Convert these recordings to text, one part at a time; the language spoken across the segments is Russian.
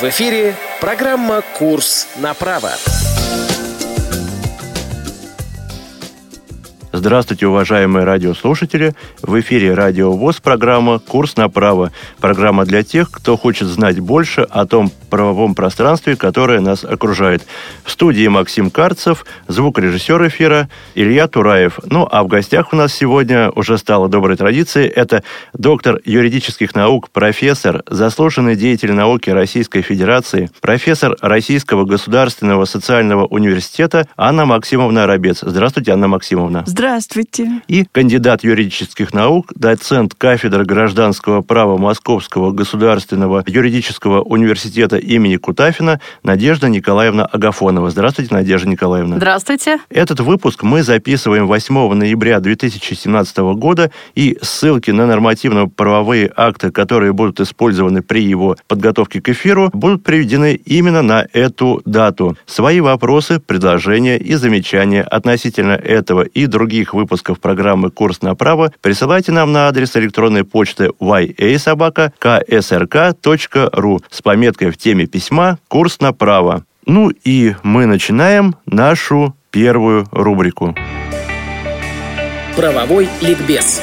В эфире программа «Курс на право». Здравствуйте, уважаемые радиослушатели! В эфире Радио ВОЗ программа «Курс на право». Программа для тех, кто хочет знать больше о том правовом пространстве, которое нас окружает. В студии Максим Карцев, звукорежиссер эфира Илья Тураев. Ну, а в гостях у нас сегодня уже стала доброй традицией. Это доктор юридических наук, профессор, заслуженный деятель науки Российской Федерации, профессор Российского государственного социального университета Анна Максимовна Рабец. Здравствуйте, Анна Максимовна. Здравствуйте. Здравствуйте. И кандидат юридических наук, доцент кафедры гражданского права Московского государственного юридического университета имени Кутафина Надежда Николаевна Агафонова. Здравствуйте, Надежда Николаевна. Здравствуйте. Этот выпуск мы записываем 8 ноября 2017 года, и ссылки на нормативно-правовые акты, которые будут использованы при его подготовке к эфиру, будут приведены именно на эту дату. Свои вопросы, предложения и замечания относительно этого и других других выпусков программы «Курс на право» присылайте нам на адрес электронной почты yasobaka.ksrk.ru с пометкой в теме письма «Курс на право». Ну и мы начинаем нашу первую рубрику. Правовой ликбез.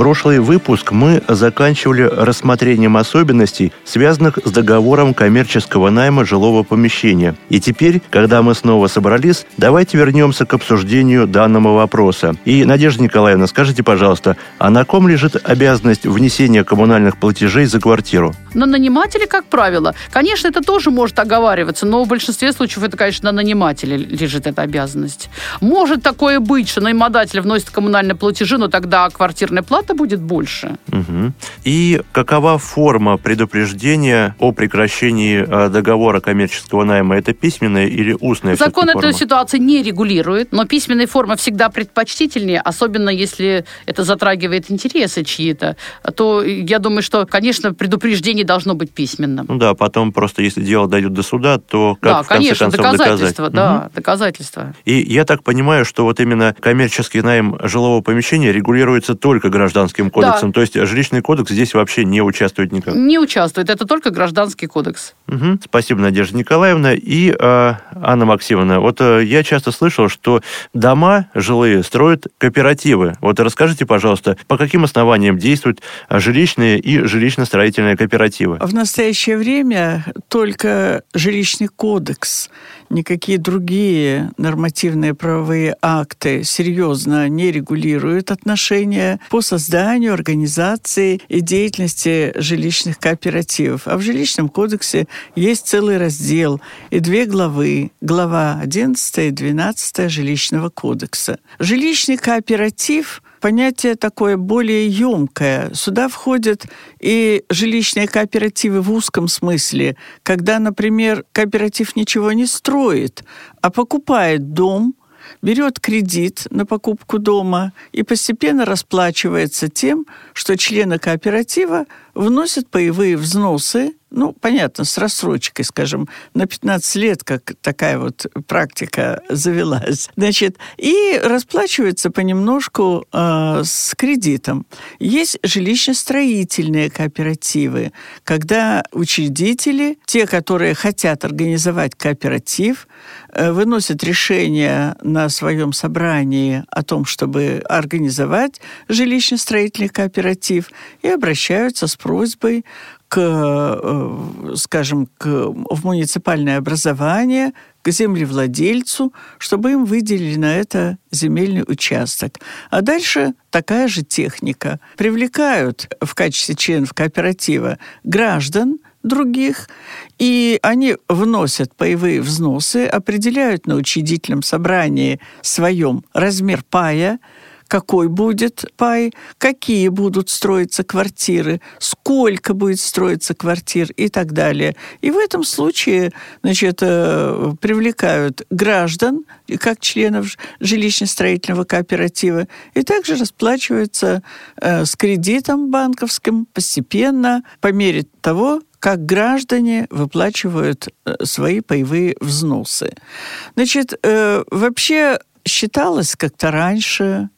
Прошлый выпуск мы заканчивали рассмотрением особенностей, связанных с договором коммерческого найма жилого помещения. И теперь, когда мы снова собрались, давайте вернемся к обсуждению данного вопроса. И, Надежда Николаевна, скажите, пожалуйста, а на ком лежит обязанность внесения коммунальных платежей за квартиру? На нанимателе, как правило. Конечно, это тоже может оговариваться, но в большинстве случаев это, конечно, на нанимателе лежит эта обязанность. Может такое быть, что наниматель вносит коммунальные платежи, но тогда квартирная плата это будет больше. Угу. И какова форма предупреждения о прекращении э, договора коммерческого найма? Это письменная или устная? Закон эту ситуацию не регулирует, но письменная форма всегда предпочтительнее, особенно если это затрагивает интересы чьи-то. То я думаю, что, конечно, предупреждение должно быть письменным. Ну да, потом просто если дело дойдет до суда, то как да, в конце конечно, концов доказательства, доказать? да, угу. доказательства. И я так понимаю, что вот именно коммерческий найм жилого помещения регулируется только гражданским гражданским кодексом. Да. То есть жилищный кодекс здесь вообще не участвует никак? Не участвует. Это только гражданский кодекс. Угу. Спасибо, Надежда Николаевна. И э, Анна Максимовна, вот э, я часто слышал, что дома жилые строят кооперативы. Вот расскажите, пожалуйста, по каким основаниям действуют жилищные и жилищно-строительные кооперативы? В настоящее время только жилищный кодекс никакие другие нормативные правовые акты серьезно не регулируют отношения по созданию, организации и деятельности жилищных кооперативов. А в жилищном кодексе есть целый раздел и две главы. Глава 11 и 12 жилищного кодекса. Жилищный кооператив понятие такое более емкое. Сюда входят и жилищные кооперативы в узком смысле, когда, например, кооператив ничего не строит, а покупает дом, берет кредит на покупку дома и постепенно расплачивается тем, что члены кооператива вносят паевые взносы ну, понятно, с рассрочкой, скажем, на 15 лет, как такая вот практика завелась. Значит, и расплачивается понемножку э, с кредитом. Есть жилищно-строительные кооперативы, когда учредители, те, которые хотят организовать кооператив, э, выносят решение на своем собрании о том, чтобы организовать жилищно-строительный кооператив и обращаются с просьбой к, э, скажем, к, в муниципальное образование, к землевладельцу, чтобы им выделили на это земельный участок. А дальше такая же техника. Привлекают в качестве членов кооператива граждан, других, и они вносят паевые взносы, определяют на учредительном собрании своем размер пая, какой будет пай, какие будут строиться квартиры, сколько будет строиться квартир и так далее. И в этом случае значит, э, привлекают граждан, как членов жилищно-строительного кооператива, и также расплачиваются э, с кредитом банковским постепенно по мере того, как граждане выплачивают э, свои паевые взносы. Значит, вообще считалось как-то раньше,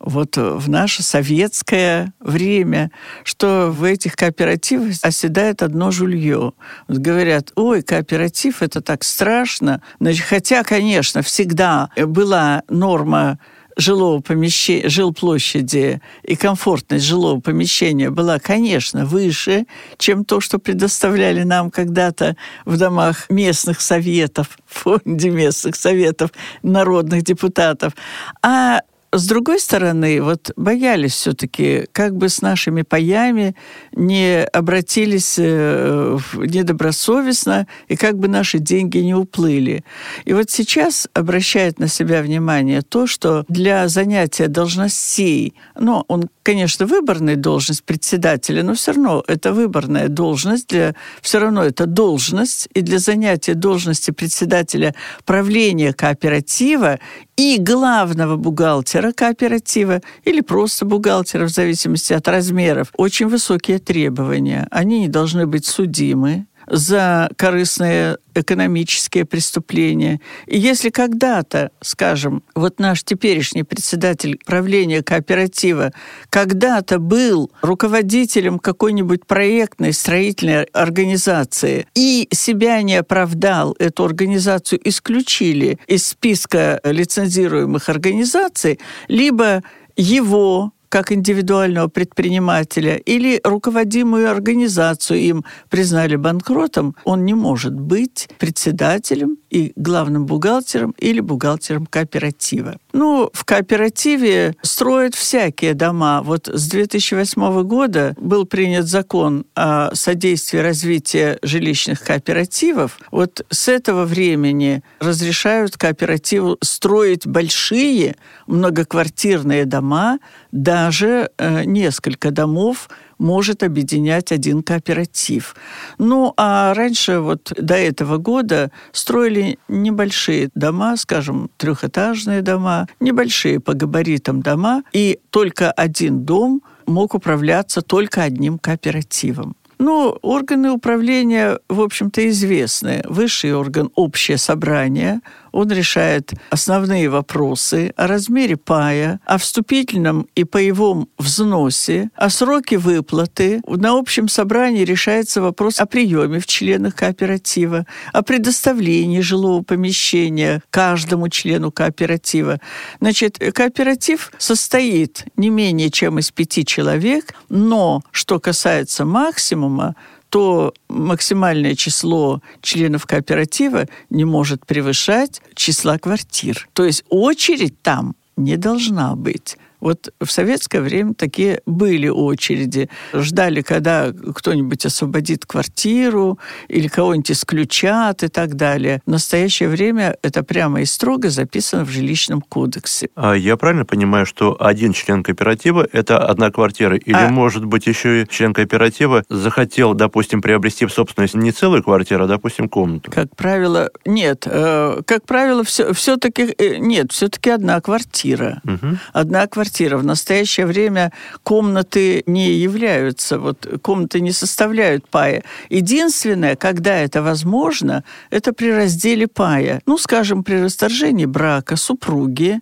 вот в наше советское время, что в этих кооперативах оседает одно жулье. Вот говорят, ой, кооператив, это так страшно. Значит, хотя, конечно, всегда была норма жилого помещения, жилплощади и комфортность жилого помещения была, конечно, выше, чем то, что предоставляли нам когда-то в домах местных советов, в фонде местных советов народных депутатов. А с другой стороны, вот боялись все-таки, как бы с нашими паями не обратились э, недобросовестно, и как бы наши деньги не уплыли. И вот сейчас обращает на себя внимание то, что для занятия должностей, ну, он, конечно, выборная должность председателя, но все равно это выборная должность, для, все равно это должность, и для занятия должности председателя правления кооператива и главного бухгалтера кооператива или просто бухгалтера, в зависимости от размеров, очень высокие требования. Они не должны быть судимы за корыстные экономические преступления. И если когда-то, скажем, вот наш теперешний председатель правления кооператива когда-то был руководителем какой-нибудь проектной строительной организации и себя не оправдал, эту организацию исключили из списка лицензируемых организаций, либо его как индивидуального предпринимателя или руководимую организацию им признали банкротом, он не может быть председателем и главным бухгалтером или бухгалтером кооператива. Ну, в кооперативе строят всякие дома. Вот с 2008 года был принят закон о содействии развития жилищных кооперативов. Вот с этого времени разрешают кооперативу строить большие многоквартирные дома, даже э, несколько домов может объединять один кооператив. Ну, а раньше, вот до этого года, строили небольшие дома, скажем, трехэтажные дома, небольшие по габаритам дома, и только один дом мог управляться только одним кооперативом. Ну, органы управления, в общем-то, известны. Высший орган – общее собрание, он решает основные вопросы о размере пая, о вступительном и паевом взносе, о сроке выплаты. На общем собрании решается вопрос о приеме в членах кооператива, о предоставлении жилого помещения каждому члену кооператива. Значит, кооператив состоит не менее чем из пяти человек, но что касается максимума, то максимальное число членов кооператива не может превышать числа квартир. То есть очередь там не должна быть. Вот в советское время такие были очереди. Ждали, когда кто-нибудь освободит квартиру или кого-нибудь исключат и так далее. В настоящее время это прямо и строго записано в жилищном кодексе. А я правильно понимаю, что один член кооператива – это одна квартира? Или, а... может быть, еще и член кооператива захотел, допустим, приобрести в собственность не целую квартиру, а, допустим, комнату? Как правило, нет. Э, как правило, все, все-таки э, нет, все-таки одна квартира. Угу. Одна квартира квартира. В настоящее время комнаты не являются, вот комнаты не составляют пая. Единственное, когда это возможно, это при разделе пая. Ну, скажем, при расторжении брака супруги,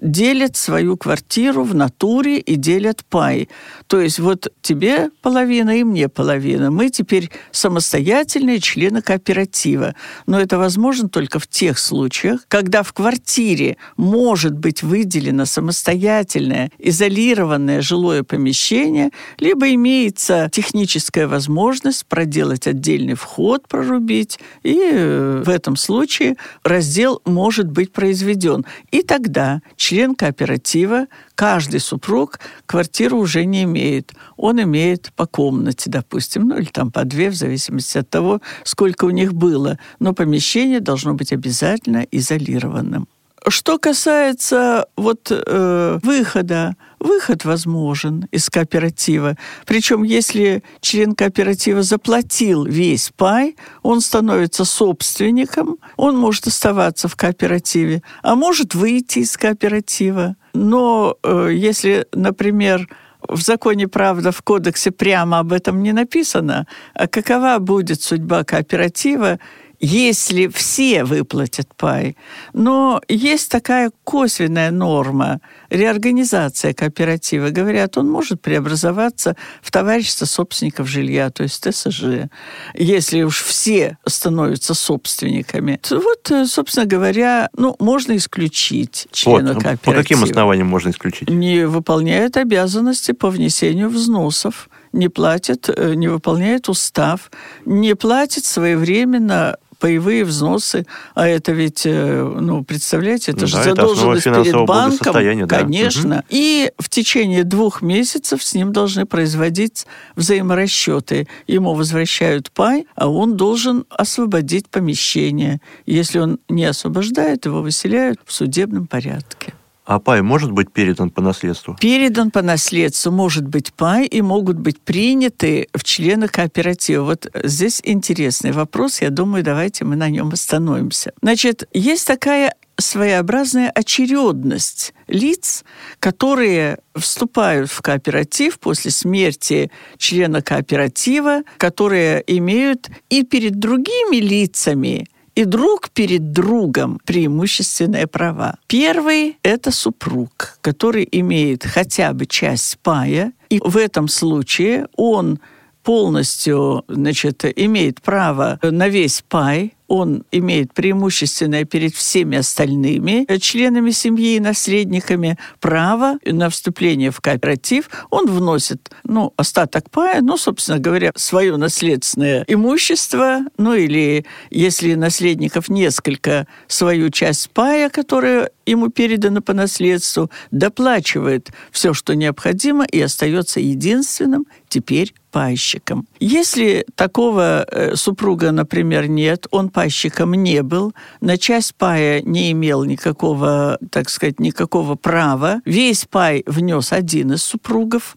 делят свою квартиру в натуре и делят пай. То есть вот тебе половина и мне половина. Мы теперь самостоятельные члены кооператива. Но это возможно только в тех случаях, когда в квартире может быть выделено самостоятельное, изолированное жилое помещение, либо имеется техническая возможность проделать отдельный вход, прорубить, и э, в этом случае раздел может быть произведен. И тогда член кооператива, каждый супруг квартиру уже не имеет. Он имеет по комнате, допустим, ну или там по две, в зависимости от того, сколько у них было. Но помещение должно быть обязательно изолированным. Что касается вот э, выхода, выход возможен из кооператива. Причем, если член кооператива заплатил весь пай, он становится собственником, он может оставаться в кооперативе, а может выйти из кооператива. Но э, если, например, в законе, правда, в кодексе прямо об этом не написано, а какова будет судьба кооператива, если все выплатят пай. Но есть такая косвенная норма, реорганизация кооператива. Говорят, он может преобразоваться в товарищество собственников жилья, то есть ТСЖ. Если уж все становятся собственниками. Вот, э, собственно говоря, ну, можно исключить члена вот. кооператива. По каким основаниям можно исключить? Не выполняет обязанности по внесению взносов не платит, э, не выполняет устав, не платит своевременно паевые взносы, а это ведь, э, ну, представляете, это же да, это задолженность основа перед банком, да. конечно. И в течение двух месяцев с ним должны производить взаиморасчеты. Ему возвращают пай, а он должен освободить помещение. Если он не освобождает, его выселяют в судебном порядке. А пай может быть передан по наследству? Передан по наследству может быть пай и могут быть приняты в члены кооператива. Вот здесь интересный вопрос, я думаю, давайте мы на нем остановимся. Значит, есть такая своеобразная очередность лиц, которые вступают в кооператив после смерти члена кооператива, которые имеют и перед другими лицами и друг перед другом преимущественные права. Первый – это супруг, который имеет хотя бы часть пая, и в этом случае он полностью значит, имеет право на весь пай, он имеет преимущественное перед всеми остальными членами семьи и наследниками право на вступление в кооператив. Он вносит ну, остаток пая, ну, собственно говоря, свое наследственное имущество, ну или, если наследников несколько, свою часть пая, которая ему передана по наследству, доплачивает все, что необходимо, и остается единственным теперь пайщиком. Если такого э, супруга, например, нет, он пайщиком не был, на часть пая не имел никакого, так сказать, никакого права, весь пай внес один из супругов,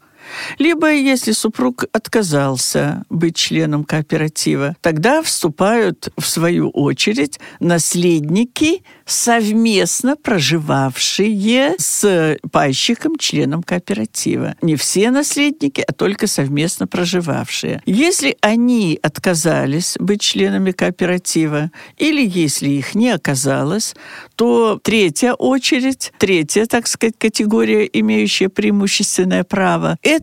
либо, если супруг отказался быть членом кооператива, тогда вступают в свою очередь наследники, совместно проживавшие с пайщиком, членом кооператива. Не все наследники, а только совместно проживавшие. Если они отказались быть членами кооператива, или если их не оказалось, то третья очередь, третья, так сказать, категория, имеющая преимущественное право, это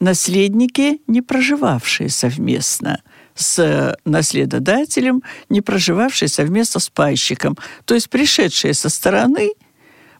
наследники, не проживавшие совместно с наследодателем, не проживавшие совместно с пайщиком. То есть пришедшие со стороны,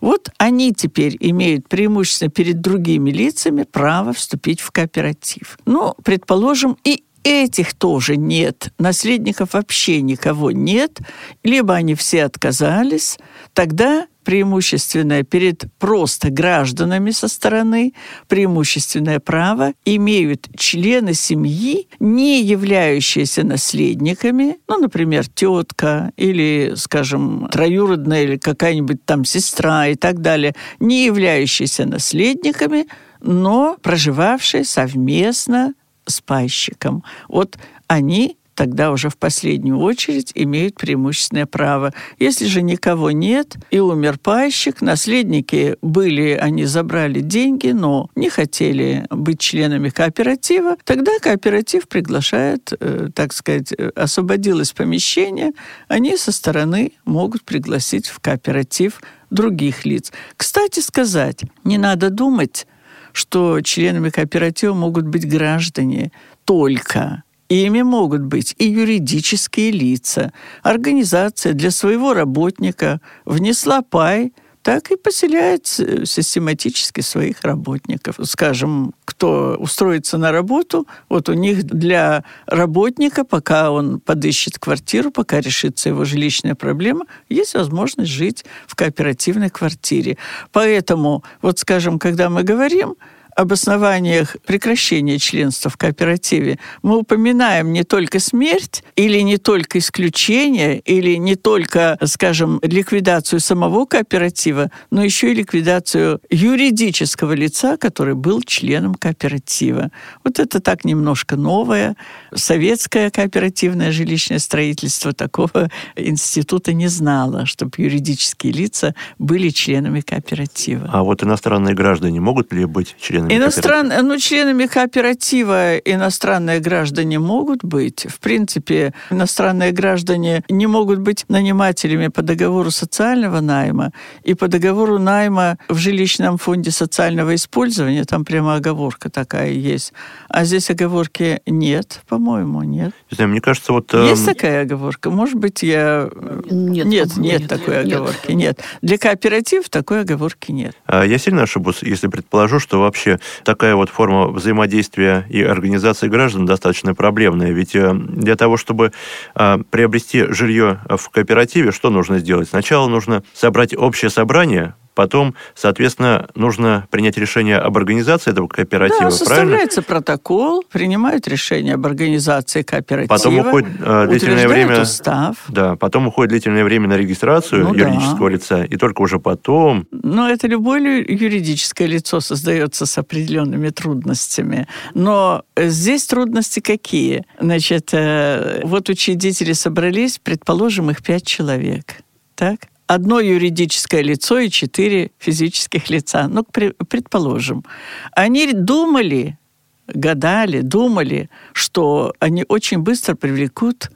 вот они теперь имеют преимущественно перед другими лицами право вступить в кооператив. Ну, предположим, и этих тоже нет, наследников вообще никого нет, либо они все отказались, тогда преимущественное перед просто гражданами со стороны, преимущественное право имеют члены семьи, не являющиеся наследниками, ну, например, тетка или, скажем, троюродная или какая-нибудь там сестра и так далее, не являющиеся наследниками, но проживавшие совместно с пайщиком. Вот они тогда уже в последнюю очередь имеют преимущественное право. Если же никого нет и умер пайщик, наследники были, они забрали деньги, но не хотели быть членами кооператива, тогда кооператив приглашает, э, так сказать, освободилось помещение, они со стороны могут пригласить в кооператив других лиц. Кстати сказать, не надо думать, что членами кооператива могут быть граждане только. Ими могут быть и юридические лица. Организация для своего работника внесла пай, так и поселяет систематически своих работников. Скажем, кто устроится на работу, вот у них для работника, пока он подыщет квартиру, пока решится его жилищная проблема, есть возможность жить в кооперативной квартире. Поэтому, вот скажем, когда мы говорим об основаниях прекращения членства в кооперативе мы упоминаем не только смерть или не только исключение, или не только, скажем, ликвидацию самого кооператива, но еще и ликвидацию юридического лица, который был членом кооператива. Вот это так немножко новое. Советское кооперативное жилищное строительство такого института не знало, чтобы юридические лица были членами кооператива. А вот иностранные граждане могут ли быть членами членами Иностран... кооператива? Ну, членами кооператива иностранные граждане могут быть. В принципе, иностранные граждане не могут быть нанимателями по договору социального найма и по договору найма в жилищном фонде социального использования. Там прямо оговорка такая есть. А здесь оговорки нет, по-моему, нет. Не знаю, мне кажется, вот... Есть эм, такая оговорка? Может быть, я... Нет, нет, по-моему, нет нет. такой Нет. оговорки, нет. Для кооперативов такой оговорки нет. А Я сильно ошибусь, если предположу, что вообще такая вот форма взаимодействия и организации граждан достаточно проблемная. Ведь э, для того, чтобы а, приобрести жилье в кооперативе, что нужно сделать? Сначала нужно собрать общее собрание, потом, соответственно, нужно принять решение об организации этого кооператива, Да, правильно? составляется протокол, принимают решение об организации кооператива, Потом уходит э, длительное время... устав. Да, потом уходит длительное время на регистрацию Ну да. юридического лица, и только уже потом Но это любое лю- юридическое лицо создается с определенными трудностями. Но здесь трудности какие? Значит, э, вот учредители собрались, предположим, их пять человек. Так? Одно юридическое лицо и четыре физических лица. Ну, пре- предположим. Они думали, гадали, думали, что они очень быстро привлекут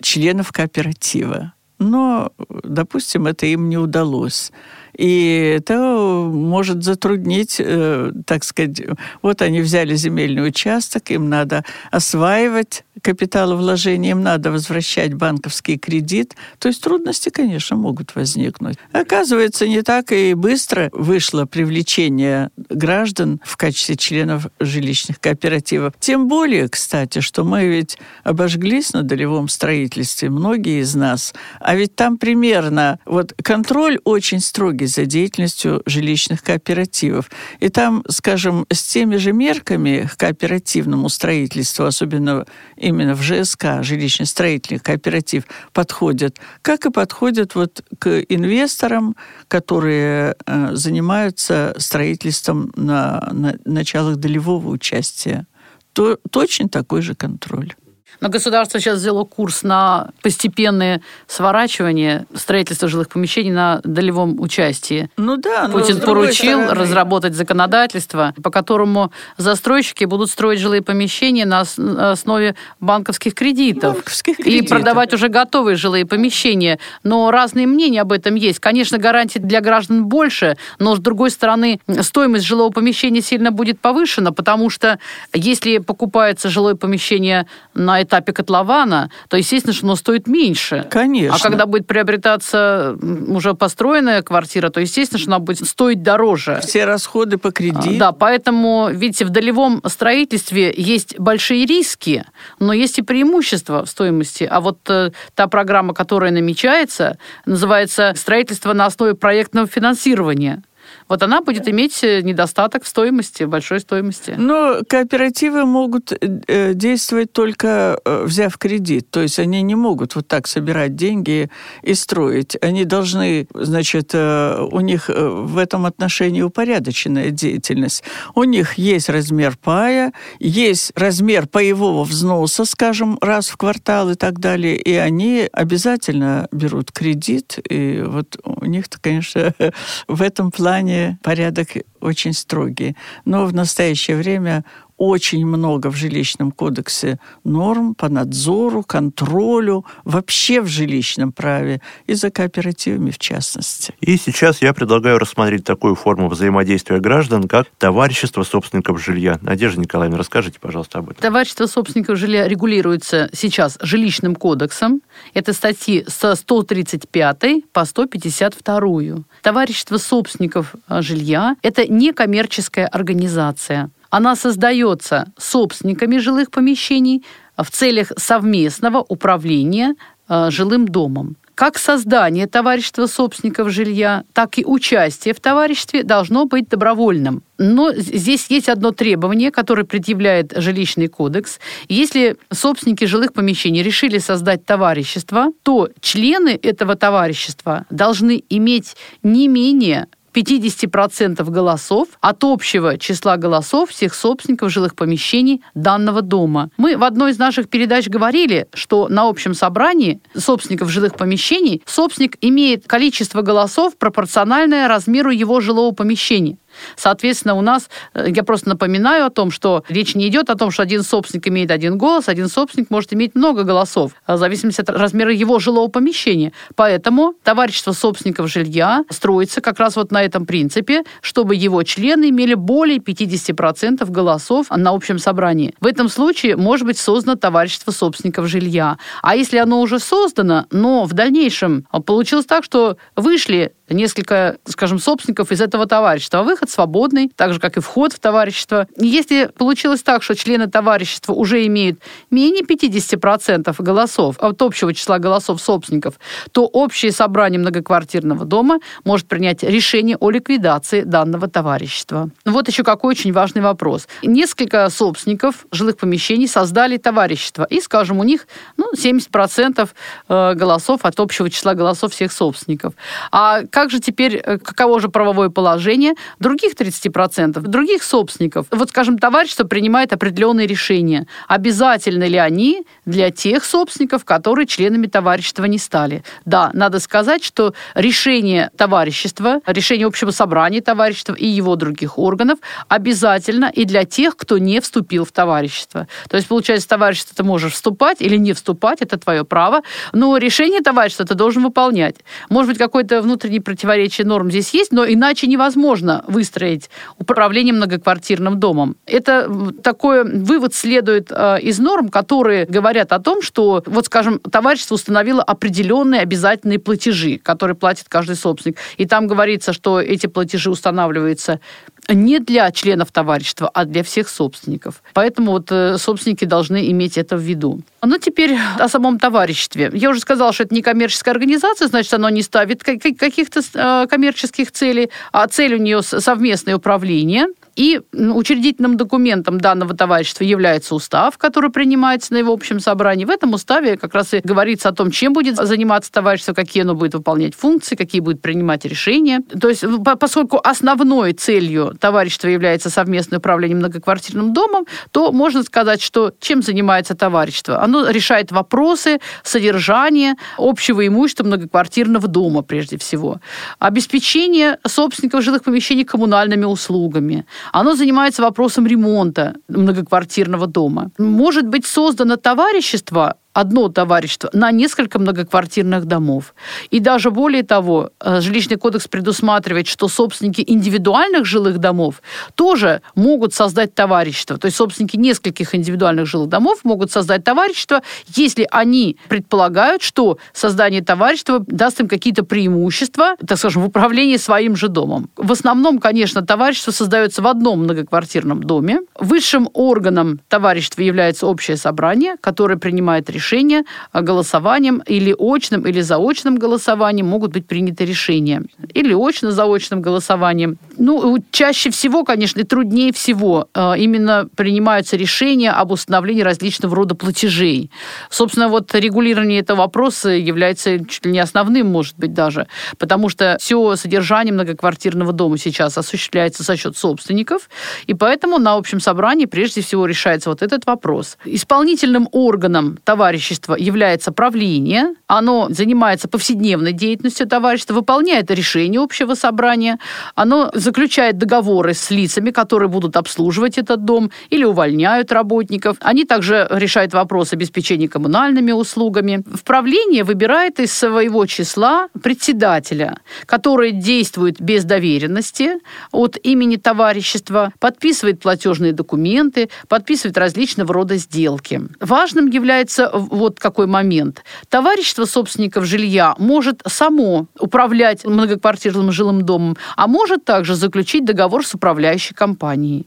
членов кооператива. Но, допустим, это им не удалось. И это может затруднить, э, так сказать, вот они взяли земельный участок, им надо осваивать капиталовложение, им надо возвращать банковский кредит. То есть трудности, конечно, могут возникнуть. Оказывается, не так и быстро вышло привлечение граждан в качестве членов жилищных кооперативов. Тем более, кстати, что мы ведь обожглись на долевом строительстве, многие из нас. А ведь там примерно вот контроль очень строгий за деятельностью жилищных кооперативов. И там, скажем, с теми же мерками к кооперативному строительству, особенно именно в ЖСК, жилищно-строительный кооператив, подходят, как и подходят вот к инвесторам, которые э, занимаются строительством на, на началах долевого участия. То, точно такой же контроль. Но государство сейчас взяло курс на постепенное сворачивание строительства жилых помещений на долевом участии. Ну да, Путин поручил стороны- разработать законодательство, по которому застройщики будут строить жилые помещения на ос- на основе банковских кредитов. Банковских И кредитов. продавать уже готовые жилые помещения. Но разные мнения об этом есть. Конечно, гарантий для граждан больше, но, с другой стороны, стоимость жилого помещения сильно будет повышена, потому что если покупается жилое помещение на этапе котлована, то, естественно, что оно стоит меньше. Конечно. А когда будет приобретаться уже построенная квартира, то, естественно, что она будет стоить дороже. Все расходы по А, кредиту. Да, поэтому, видите, в долевом строительстве есть большие риски, но есть и преимущества в стоимости. А вот э, та программа, которая намечается, называется «Строительство на основе проектного финансирования». Вот она будет иметь э, недостаток в стоимости, большой стоимости. Но кооперативы могут э, действовать только э, взяв кредит. То есть они не могут вот так собирать деньги и строить. Они должны, значит, у них в этом отношении упорядоченная деятельность. У них есть размер пая, есть размер паевого взноса, скажем, раз в квартал и так далее. И они обязательно берут кредит. И вот у них-то, конечно, в этом плане порядок очень строгий. Но в настоящее время очень много в жилищном кодексе норм по надзору, контролю, вообще в жилищном праве и за кооперативами в частности. И сейчас я предлагаю рассмотреть такую форму взаимодействия граждан, как товарищество собственников жилья. Надежда Николаевна, расскажите, пожалуйста, об этом. Товарищество собственников жилья регулируется сейчас жилищным кодексом. Это статьи со 135 по 152. Товарищество собственников э, жилья – это некоммерческая организация. Она создается собственниками жилых помещений в целях совместного управления э, жилым домом. Как создание товарищества собственников жилья, так и участие в товариществе должно быть добровольным. Но здесь есть одно требование, которое предъявляет жилищный кодекс. Если собственники жилых помещений решили создать товарищество, то члены этого товарищества должны иметь не менее 50% голосов от общего числа голосов всех собственников жилых помещений данного дома. Мы в одной из наших передач говорили, что на общем собрании собственников жилых помещений собственник имеет количество голосов пропорциональное размеру его жилого помещения. Соответственно, у нас, э, я просто напоминаю о том, что речь не идет о том, что один собственник имеет один голос, один собственник может иметь много голосов, в зависимости от размера его жилого помещения. Поэтому товарищество собственников жилья строится как раз вот на этом принципе, чтобы его члены имели более 50% голосов на общем собрании. В этом случае может быть создано товарищество собственников жилья. А если оно уже создано, но в дальнейшем получилось так, что вышли несколько, скажем, собственников из этого товарищества. Выход свободный, так же, как и вход в товарищество. Если получилось так, что члены товарищества уже имеют менее 50% голосов от общего числа голосов собственников, то общее собрание многоквартирного дома может принять решение о ликвидации данного товарищества. Вот еще какой очень важный вопрос. Несколько собственников жилых помещений создали товарищество, и, скажем, у них ну, 70% э, голосов от общего числа голосов всех собственников. А как же теперь, э, каково же правовое положение других 30%, других собственников? Вот, скажем, товарищество принимает определенные решения. Обязательны ли они для тех собственников, которые членами товарищества не стали? Да, надо сказать, что решение товарищества, решение общего собрания товарищества и его других органов обязательно и для тех, кто не вступил в товарищество. То есть, получается, товарищество ты можешь вступать или не вступать, это твое право, но решение товарищества ты должен выполнять. Может быть, какой-то внутренний противоречие норм здесь есть, но иначе невозможно выстроить управление многоквартирным домом. Это такой вывод следует э, из норм, которые говорят о том, что, вот скажем, товарищество установило определенные обязательные платежи, которые платит каждый собственник. И там говорится, что эти платежи устанавливаются не для членов товарищества, а для всех собственников. Поэтому вот э, собственники должны иметь это в виду. Ну, теперь о самом товариществе. Я уже сказала, что это не коммерческая организация, значит, оно не ставит каких-то э, коммерческих целей, а цель у нее совместное управление – и учредительным документом данного товарищества является устав, который принимается на его общем собрании. В этом уставе как раз и говорится о том, чем будет заниматься товарищество, какие оно будет выполнять функции, какие будет принимать решения. То есть, поскольку основной целью товарищества является совместное управление многоквартирным домом, то можно сказать, что чем занимается товарищество? Оно решает вопросы содержания общего имущества многоквартирного дома, прежде всего. Обеспечение собственников жилых помещений коммунальными услугами, оно занимается вопросом ремонта многоквартирного дома. Может быть создано товарищество одно товарищество на несколько многоквартирных домов. И даже более того, э, жилищный кодекс предусматривает, что собственники индивидуальных жилых домов тоже могут создать товарищество. То есть собственники нескольких индивидуальных жилых домов могут создать товарищество, если они предполагают, что создание товарищества даст им какие-то преимущества, так скажем, в управлении своим же домом. В основном, конечно, товарищество создается в одном многоквартирном доме. Высшим органом товарищества является общее собрание, которое принимает решение решения голосованием или очным, или заочным голосованием могут быть приняты решения. Или очно-заочным голосованием. Ну, чаще всего, конечно, и труднее всего э, именно принимаются решения об установлении различного рода платежей. Собственно, вот регулирование этого вопроса является чуть ли не основным, может быть, даже, потому что все содержание многоквартирного дома сейчас осуществляется за счет собственников, и поэтому на общем собрании прежде всего решается вот этот вопрос. Исполнительным органом товарища товарищества является правление, оно занимается повседневной деятельностью товарищества, выполняет решения общего собрания, оно заключает договоры с лицами, которые будут обслуживать этот дом или увольняют работников. Они также решают вопрос обеспечения коммунальными услугами. В правление выбирает из своего числа председателя, который действует без доверенности от имени товарищества, подписывает платежные документы, подписывает различного рода сделки. Важным является вот какой момент. Товарищество собственников жилья может само управлять многоквартирным жилым домом, а может также заключить договор с управляющей компанией.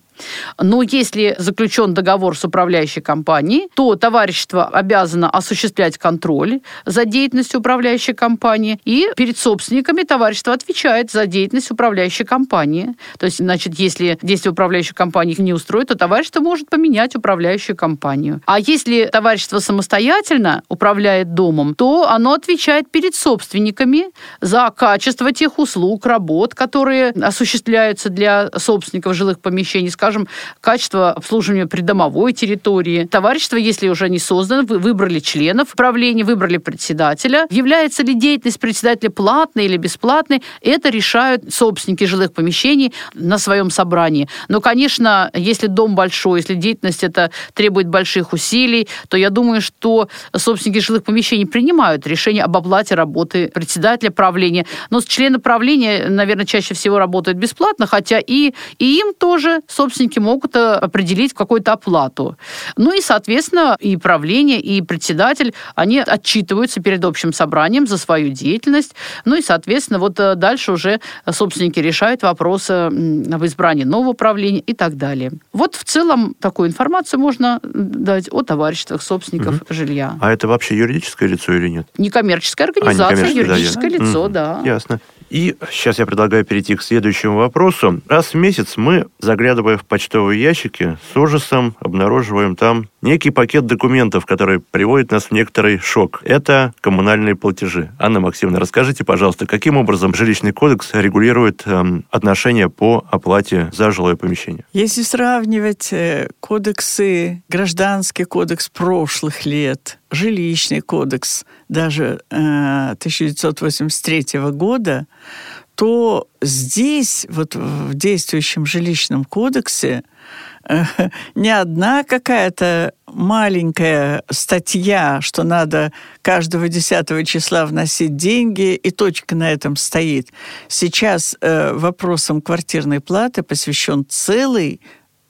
Но если заключен договор с управляющей компанией, то товарищество обязано осуществлять контроль за деятельностью управляющей компании, и перед собственниками товарищество отвечает за деятельность управляющей компании. То есть, значит, если действие управляющей компании не устроит, то товарищество может поменять управляющую компанию. А если товарищество самостоятельно управляет домом, то оно отвечает перед собственниками за качество тех услуг, работ, которые осуществляются для собственников жилых помещений. Скажем, скажем, качество обслуживания придомовой территории. Товарищество, если уже не создано, вы выбрали членов правления, выбрали председателя. Является ли деятельность председателя платной или бесплатной, это решают собственники жилых помещений на своем собрании. Но, конечно, если дом большой, если деятельность это требует больших усилий, то я думаю, что собственники жилых помещений принимают решение об оплате работы председателя правления. Но члены правления, наверное, чаще всего работают бесплатно, хотя и, и им тоже собственники могут э, определить какую-то оплату. Ну и, соответственно, и правление, и председатель, они отчитываются перед общим собранием за свою деятельность. Ну и, соответственно, вот э, дальше уже собственники решают вопросы об избрании нового правления и так далее. Вот в целом такую информацию можно дать о товариществах собственников угу. жилья. А это вообще юридическое лицо или нет? Некоммерческая организация, а, некоммерческая, юридическое да, лицо, угу. да. Ясно. И сейчас я предлагаю перейти к следующему вопросу. Раз в месяц мы, заглядывая в почтовые ящики, с ужасом обнаруживаем там некий пакет документов, который приводит нас в некоторый шок. Это коммунальные платежи. Анна Максимовна, расскажите, пожалуйста, каким образом жилищный кодекс регулирует э, отношения по оплате за жилое помещение? Если сравнивать э, кодексы, гражданский кодекс прошлых лет, жилищный кодекс даже э, 1983 года, то здесь, вот в действующем жилищном кодексе, э, не одна какая-то маленькая статья, что надо каждого 10 числа вносить деньги, и точка на этом стоит. Сейчас э, вопросам квартирной платы посвящен целый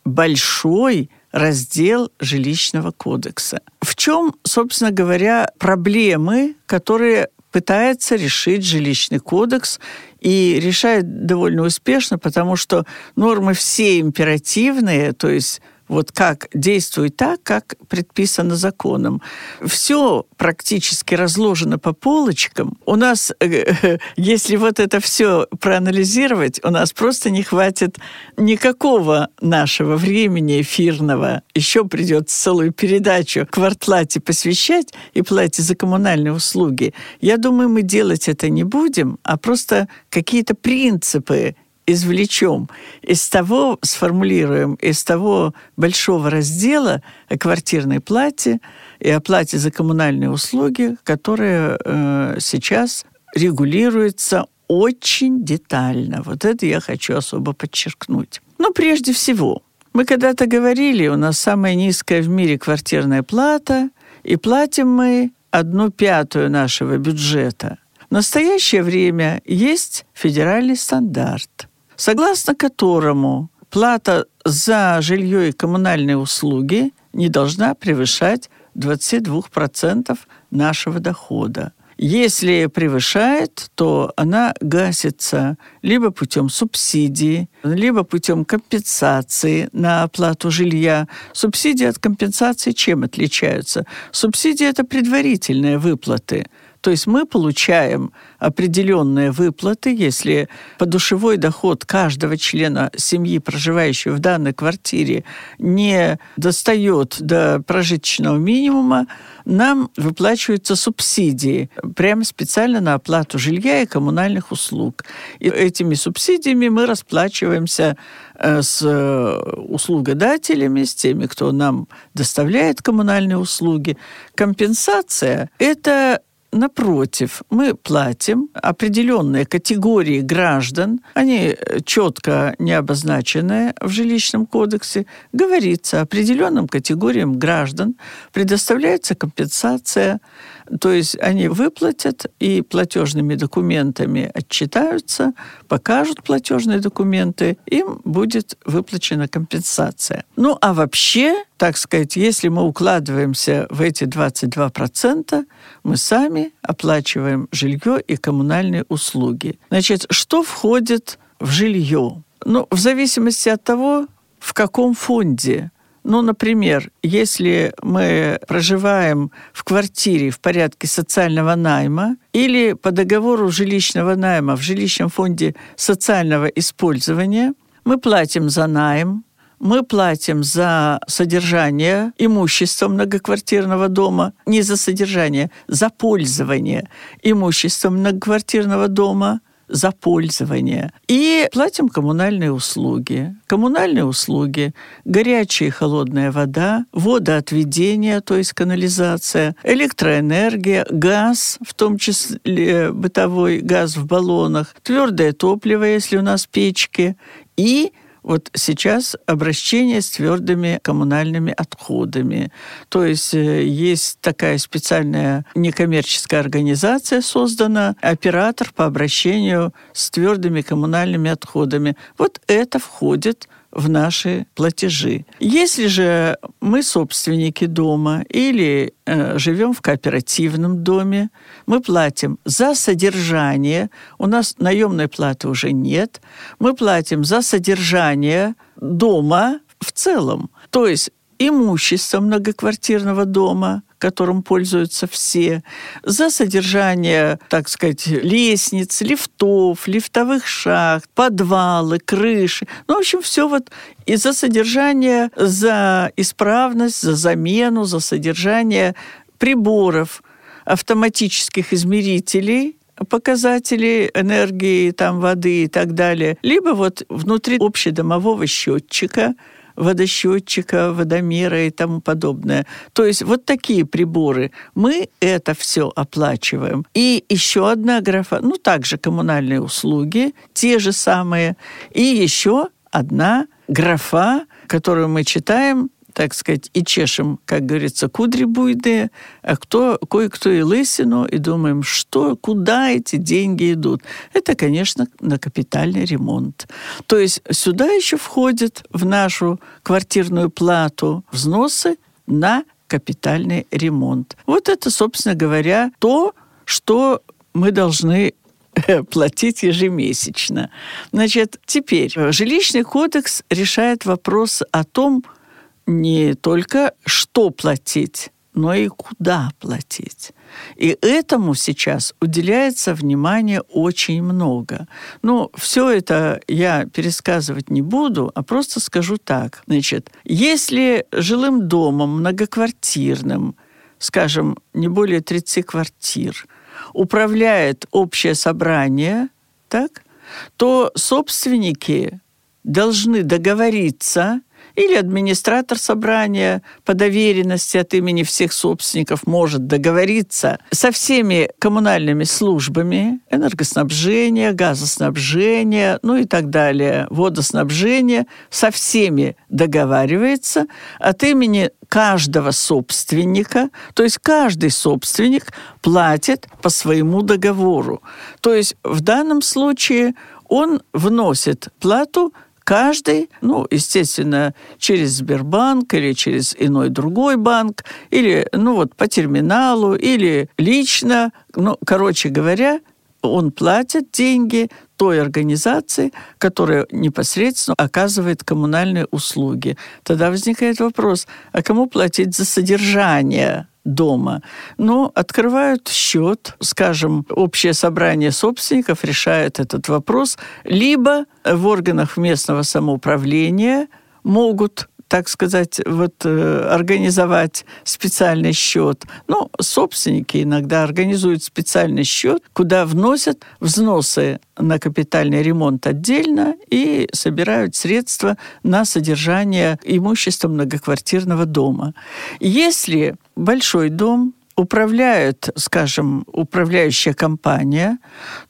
большой раздел жилищного кодекса. В чем, собственно говоря, проблемы, которые пытается решить жилищный кодекс и решает довольно успешно, потому что нормы все императивные, то есть вот как действует так, как предписано законом. Все практически разложено по полочкам. У нас, э, если вот это все проанализировать, у нас просто не хватит никакого нашего времени эфирного. Еще придется целую передачу квартплате посвящать и плате за коммунальные услуги. Я думаю, мы делать это не будем, а просто какие-то принципы извлечем из того, сформулируем из того большого раздела о квартирной плате и о плате за коммунальные услуги, которые э, сейчас регулируется очень детально. Вот это я хочу особо подчеркнуть. Но прежде всего, мы когда-то говорили, у нас самая низкая в мире квартирная плата, и платим мы одну пятую нашего бюджета. В настоящее время есть федеральный стандарт – согласно которому плата за жилье и коммунальные услуги не должна превышать 22% нашего дохода. Если превышает, то она гасится либо путем субсидии, либо путем компенсации на оплату жилья. Субсидии от компенсации чем отличаются? Субсидии – это предварительные выплаты – то есть мы получаем определенные выплаты, если подушевой доход каждого члена семьи, проживающего в данной квартире, не достает до прожиточного минимума, нам выплачиваются субсидии прямо специально на оплату жилья и коммунальных услуг. И этими субсидиями мы расплачиваемся э, с э, услугодателями, с теми, кто нам доставляет коммунальные услуги. Компенсация – это Напротив, мы платим определенные категории граждан, они э, четко не обозначены в жилищном кодексе, говорится определенным категориям граждан, предоставляется компенсация то есть они выплатят и платежными документами отчитаются, покажут платежные документы, им будет выплачена компенсация. Ну а вообще, так сказать, если мы укладываемся в эти 22%, мы сами оплачиваем жилье и коммунальные услуги. Значит, что входит в жилье? Ну, в зависимости от того, в каком фонде ну, например, если мы проживаем в квартире в порядке социального найма или по договору жилищного найма в жилищном фонде социального использования, мы платим за найм, мы платим за содержание имущества многоквартирного дома, не за содержание, за пользование имуществом многоквартирного дома, за пользование. И платим коммунальные услуги. Коммунальные услуги, горячая и холодная вода, водоотведение, то есть канализация, электроэнергия, газ, в том числе бытовой газ в баллонах, твердое топливо, если у нас печки, и вот сейчас обращение с твердыми коммунальными отходами. То есть э, есть такая специальная некоммерческая организация создана, оператор по обращению с твердыми коммунальными отходами. Вот это входит в наши платежи. Если же мы собственники дома или э, живем в кооперативном доме, мы платим за содержание, у нас наемной платы уже нет, мы платим за содержание дома в целом. То есть имущество многоквартирного дома, которым пользуются все, за содержание, так сказать, лестниц, лифтов, лифтовых шахт, подвалы, крыши. Ну, в общем, все вот и за содержание, за исправность, за замену, за содержание приборов, автоматических измерителей, показателей энергии, там, воды и так далее, либо вот внутри общедомового счетчика – водосчетчика, водомера и тому подобное. То есть вот такие приборы. Мы это все оплачиваем. И еще одна графа, ну также коммунальные услуги, те же самые. И еще одна графа, которую мы читаем, так сказать, и чешем, как говорится, кудри буйные, а кто, кое-кто и лысину, и думаем, что, куда эти деньги идут. Это, конечно, на капитальный ремонт. То есть сюда еще входит в нашу квартирную плату взносы на капитальный ремонт. Вот это, собственно говоря, то, что мы должны платить ежемесячно. Значит, теперь жилищный кодекс решает вопрос о том, не только что платить, но и куда платить. И этому сейчас уделяется внимание очень много. Ну, все это я пересказывать не буду, а просто скажу так. Значит, если жилым домом многоквартирным, скажем, не более 30 квартир, управляет общее собрание, так, то собственники должны договориться или администратор собрания по доверенности от имени всех собственников может договориться со всеми коммунальными службами энергоснабжения, газоснабжения, ну и так далее, водоснабжения, со всеми договаривается от имени каждого собственника, то есть каждый собственник платит по своему договору. То есть в данном случае он вносит плату каждый, ну, естественно, через Сбербанк или через иной другой банк, или, ну, вот по терминалу, или лично, ну, короче говоря, он платит деньги той организации, которая непосредственно оказывает коммунальные услуги. Тогда возникает вопрос, а кому платить за содержание дома. Но открывают счет, скажем, общее собрание собственников решает этот вопрос, либо в органах местного самоуправления могут так сказать, вот э, организовать специальный счет. Ну, собственники иногда организуют специальный счет, куда вносят взносы на капитальный ремонт отдельно и собирают средства на содержание имущества многоквартирного дома. Если большой дом управляет, скажем, управляющая компания,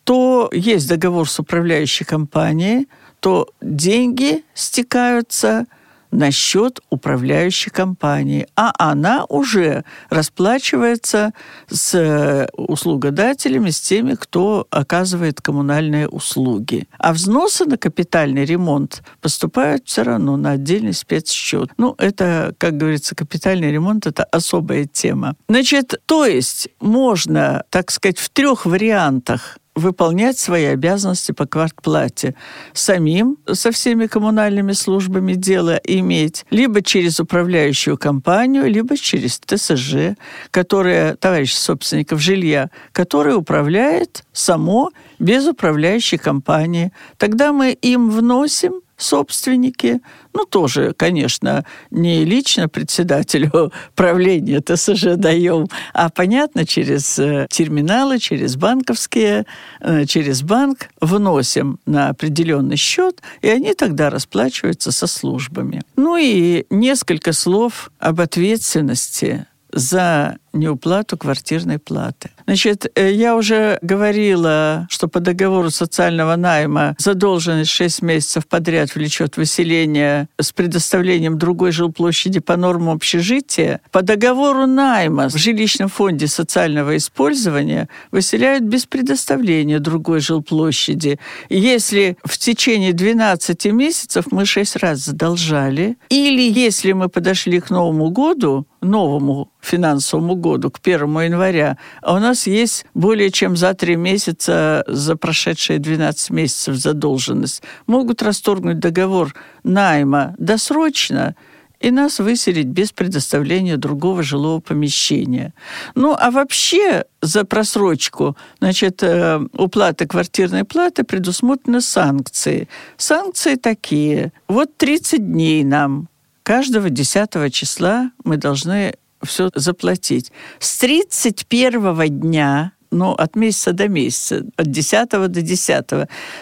то есть договор с управляющей компанией, то деньги стекаются – на счет управляющей компании, а она уже расплачивается с э, услугодателями, с теми, кто оказывает коммунальные услуги. А взносы на капитальный ремонт поступают все равно на отдельный спецсчет. Ну, это, как говорится, капитальный ремонт – это особая тема. Значит, то есть можно, так сказать, в трех вариантах выполнять свои обязанности по квартплате. Самим со всеми коммунальными службами дело иметь, либо через управляющую компанию, либо через ТСЖ, которая, товарищ собственников жилья, которая управляет само без управляющей компании. Тогда мы им вносим собственники, ну, тоже, конечно, не лично председателю правления ТСЖ даем, а, понятно, через э, терминалы, через банковские, э, через банк вносим на определенный счет, и они тогда расплачиваются со службами. Ну и несколько слов об ответственности за неуплату квартирной платы. Значит, э, я уже говорила, что по договору социального найма задолженность 6 месяцев подряд влечет выселение с предоставлением другой жилплощади по нормам общежития. По договору найма в жилищном фонде социального использования выселяют без предоставления другой жилплощади. Если в течение 12 месяцев мы 6 раз задолжали, или если мы подошли к Новому году, новому финансовому году, к 1 января, а у нас есть более чем за три месяца, за прошедшие 12 месяцев задолженность, могут расторгнуть договор найма досрочно и нас выселить без предоставления другого жилого помещения. Ну, а вообще за просрочку, значит, э, уплаты квартирной платы предусмотрены санкции. Санкции такие. Вот 30 дней нам каждого 10 числа мы должны все заплатить. С 31 дня ну, от месяца до месяца, от 10 до 10.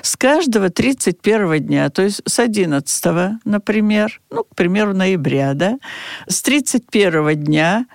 С каждого 31 дня, то есть с 11, например, ну, к примеру, ноября, да, с 31 дня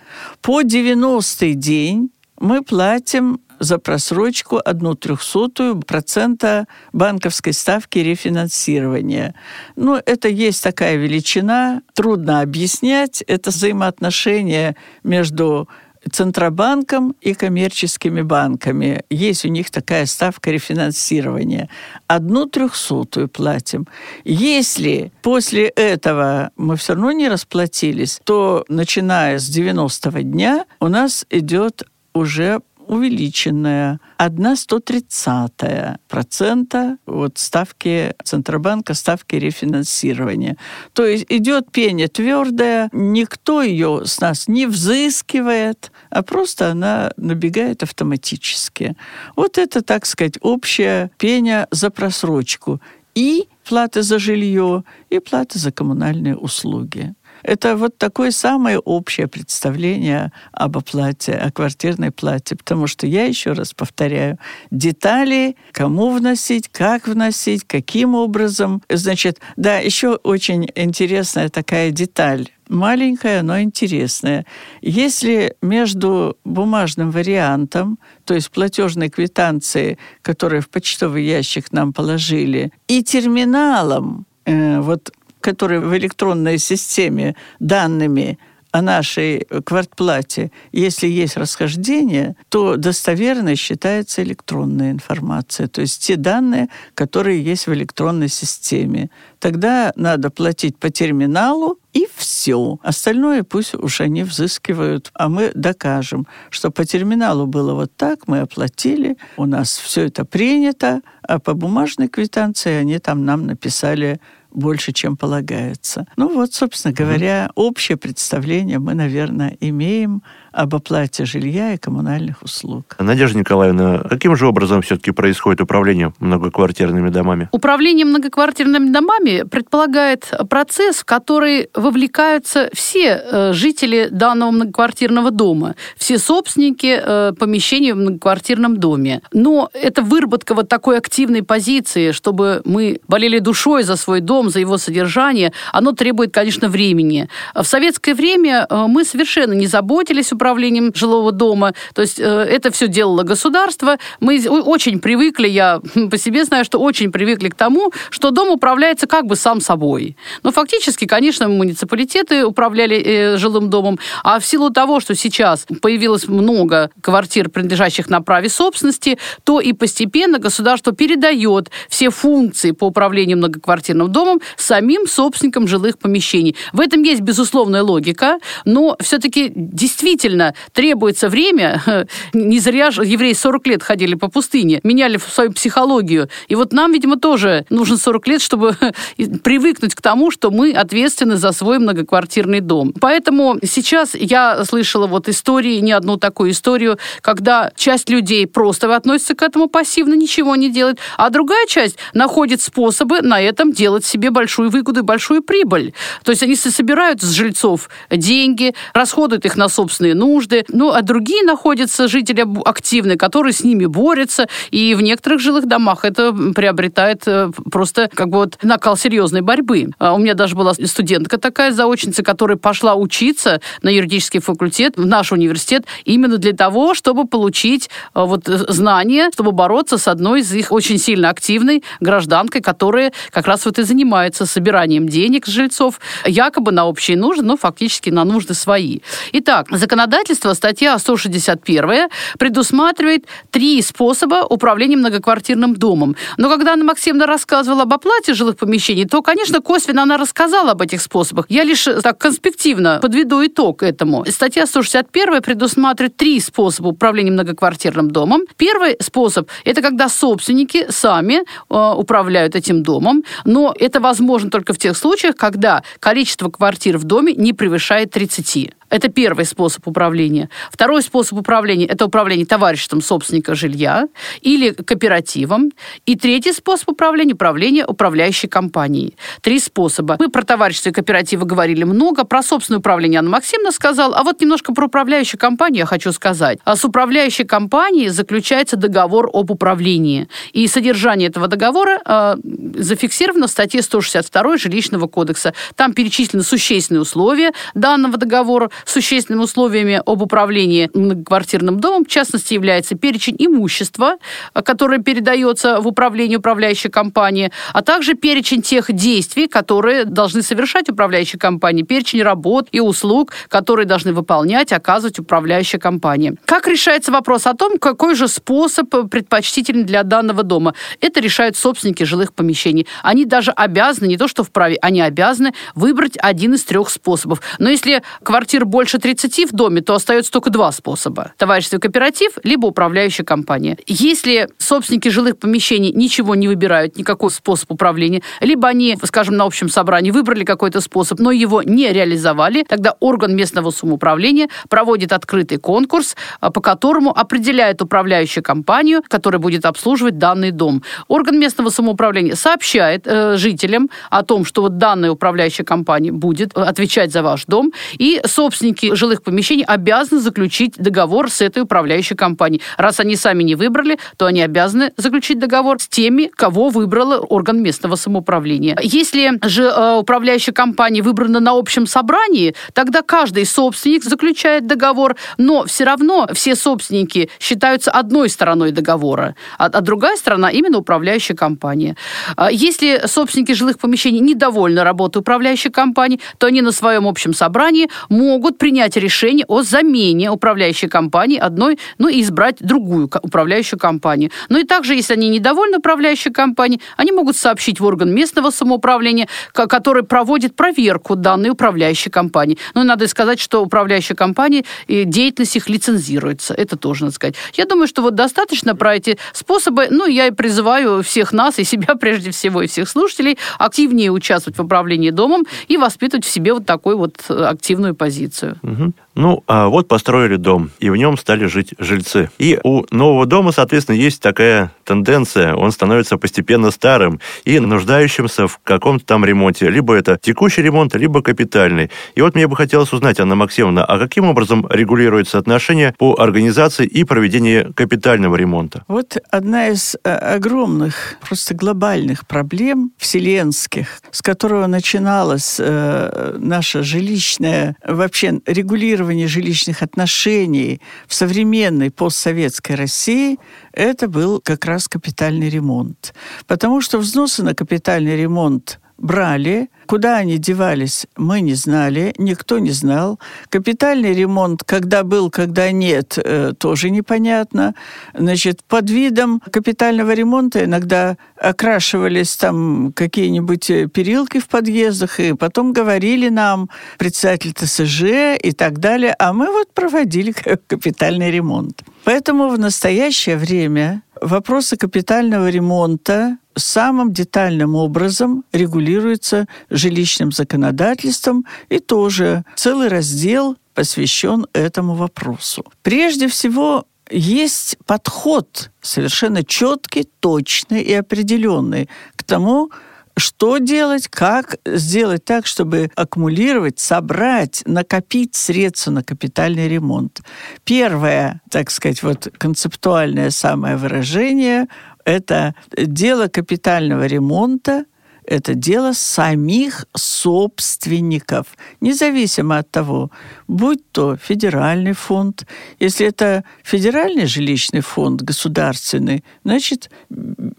по 90 день мы платим за просрочку одну трехсотую процента банковской ставки рефинансирования. Ну, это есть такая величина, трудно объяснять. Это взаимоотношения между Центробанком и коммерческими банками. Есть у них такая ставка рефинансирования. Одну трехсотую платим. Если после этого мы все равно не расплатились, то начиная с 90 дня у нас идет уже увеличенная, 1,130 процента вот ставки Центробанка, ставки рефинансирования. То есть идет пеня твердая, никто ее с нас не взыскивает, а просто она набегает автоматически. Вот это, так сказать, общая пеня за просрочку. И плата за жилье, и плата за коммунальные услуги. Это вот такое самое общее представление об оплате, о квартирной плате. Потому что я еще раз повторяю, детали, кому вносить, как вносить, каким образом. Значит, да, еще очень интересная такая деталь маленькая, но интересная. Если между бумажным вариантом, то есть платежной квитанцией, которую в почтовый ящик нам положили, и терминалом, э, вот который в электронной системе данными о нашей квартплате, если есть расхождение, то достоверной считается электронная информация, то есть те данные, которые есть в электронной системе. Тогда надо платить по терминалу, и все. Остальное пусть уж они взыскивают, а мы докажем, что по терминалу было вот так, мы оплатили, у нас все это принято, а по бумажной квитанции они там нам написали больше, чем полагается. Ну вот, собственно говоря, общее представление мы, наверное, имеем об оплате жилья и коммунальных услуг. Надежда Николаевна, каким же образом все-таки происходит управление многоквартирными домами? Управление многоквартирными домами предполагает процесс, в который вовлекаются все э, жители данного многоквартирного дома, все собственники э, помещений в многоквартирном доме. Но это выработка вот такой активной позиции, чтобы мы болели душой за свой дом, за его содержание, оно требует, конечно, времени. В советское время э, мы совершенно не заботились управлением жилого дома. То есть э, это все делало государство. Мы очень привыкли, я по себе знаю, что очень привыкли к тому, что дом управляется как бы сам собой. Но фактически, конечно, муниципалитеты управляли э, жилым домом, а в силу того, что сейчас появилось много квартир, принадлежащих на праве собственности, то и постепенно государство передает все функции по управлению многоквартирным домом самим собственникам жилых помещений. В этом есть безусловная логика, но все-таки действительно требуется время. Не зря же евреи 40 лет ходили по пустыне, меняли свою психологию. И вот нам, видимо, тоже нужно 40 лет, чтобы привыкнуть к тому, что мы ответственны за свой многоквартирный дом. Поэтому сейчас я слышала вот истории, не одну такую историю, когда часть людей просто относится к этому пассивно, ничего не делает, а другая часть находит способы на этом делать себе себе большую выгоду и большую прибыль. То есть они собирают с жильцов деньги, расходуют их на собственные нужды, ну, а другие находятся, жители активные, которые с ними борются, и в некоторых жилых домах это приобретает э, просто как бы вот накал серьезной борьбы. А у меня даже была студентка такая, заочница, которая пошла учиться на юридический факультет, в наш университет, именно для того, чтобы получить э, вот э, знания, чтобы бороться с одной из их очень сильно активной гражданкой, которая как раз вот и занимается собиранием денег с жильцов, якобы на общие нужды, но фактически на нужды свои. Итак, законодательство, статья 161 предусматривает три способа управления многоквартирным домом. Но когда Анна Максимовна рассказывала об оплате жилых помещений, то, конечно, косвенно она рассказала об этих способах. Я лишь э, так конспективно подведу итог этому. Статья 161 предусматривает три способа управления многоквартирным домом. Первый способ – это когда собственники сами э, управляют этим домом, но это возможно только в тех случаях, когда количество квартир в доме не превышает 30. Это первый способ управления. Второй способ управления – это управление товариществом собственника жилья или кооперативом. И третий способ управления – управление управляющей компанией. Три способа. Мы про товарищество и кооперативы говорили много, про собственное управление Анна Максимовна сказала, а вот немножко про управляющую компанию я хочу сказать. А с управляющей компанией заключается договор об управлении. И содержание этого договора э, зафиксировано в статье 162 Жилищного кодекса. Там перечислены существенные условия данного договора, существенными условиями об управлении многоквартирным домом, в частности, является перечень имущества, которое передается в управление управляющей компании, а также перечень тех действий, которые должны совершать управляющие компании, перечень работ и услуг, которые должны выполнять, оказывать управляющая компания. Как решается вопрос о том, какой же способ предпочтителен для данного дома? Это решают собственники жилых помещений. Они даже обязаны, не то что вправе, они обязаны выбрать один из трех способов. Но если квартира больше 30 в доме, то остается только два способа. Товарищество кооператив, либо управляющая компания. Если собственники жилых помещений ничего не выбирают, никакой способ управления, либо они, скажем, на общем собрании выбрали какой-то способ, но его не реализовали, тогда орган местного самоуправления проводит открытый конкурс, а, по которому определяет управляющую компанию, которая будет обслуживать данный дом. Орган местного самоуправления сообщает э, жителям о том, что вот данная управляющая компания будет отвечать за ваш дом, и собственник собственники жилых помещений обязаны заключить договор с этой управляющей компанией. Раз они сами не выбрали, то они обязаны заключить договор с теми, кого выбрал орган местного самоуправления. Если же э, управляющая компания выбрана на общем собрании, тогда каждый собственник заключает договор, но все равно все собственники считаются одной стороной договора, а, а другая сторона именно управляющая компания. А если собственники жилых помещений недовольны работой управляющей компании, то они на своем общем собрании могут могут принять решение о замене управляющей компании одной, ну и избрать другую управляющую компанию. Ну и также, если они недовольны управляющей компанией, они могут сообщить в орган местного самоуправления, который проводит проверку данной управляющей компании. Ну и надо сказать, что управляющая компания, деятельность их лицензируется. Это тоже надо сказать. Я думаю, что вот достаточно про эти способы. Ну, я и призываю всех нас, и себя прежде всего, и всех слушателей, активнее участвовать в управлении домом и воспитывать в себе вот такую вот активную позицию позицию. Угу. Ну, а вот построили дом, и в нем стали жить жильцы. И у нового дома, соответственно, есть такая тенденция. Он становится постепенно старым и нуждающимся в каком-то там ремонте. Либо это текущий ремонт, либо капитальный. И вот мне бы хотелось узнать, Анна Максимовна, а каким образом регулируется отношение по организации и проведению капитального ремонта? Вот одна из э, огромных, просто глобальных проблем вселенских, с которого начиналась э, наша жилищная вообще регулирование жилищных отношений в современной постсоветской России, это был как раз капитальный ремонт. Потому что взносы на капитальный ремонт брали, куда они девались, мы не знали, никто не знал. Капитальный ремонт, когда был, когда нет, э, тоже непонятно. Значит, под видом капитального ремонта иногда окрашивались там какие-нибудь э, перилки в подъездах, и потом говорили нам председатель ТСЖ и так далее, а мы вот проводили капитальный ремонт. Поэтому в настоящее время вопросы капитального ремонта самым детальным образом регулируются жилищным законодательством, и тоже целый раздел посвящен этому вопросу. Прежде всего, есть подход совершенно четкий, точный и определенный к тому, что делать, как сделать так, чтобы аккумулировать, собрать, накопить средства на капитальный ремонт. Первое, так сказать, вот концептуальное самое выражение – это дело капитального ремонта это дело самих собственников, независимо от того, будь то федеральный фонд, если это федеральный жилищный фонд, государственный, значит,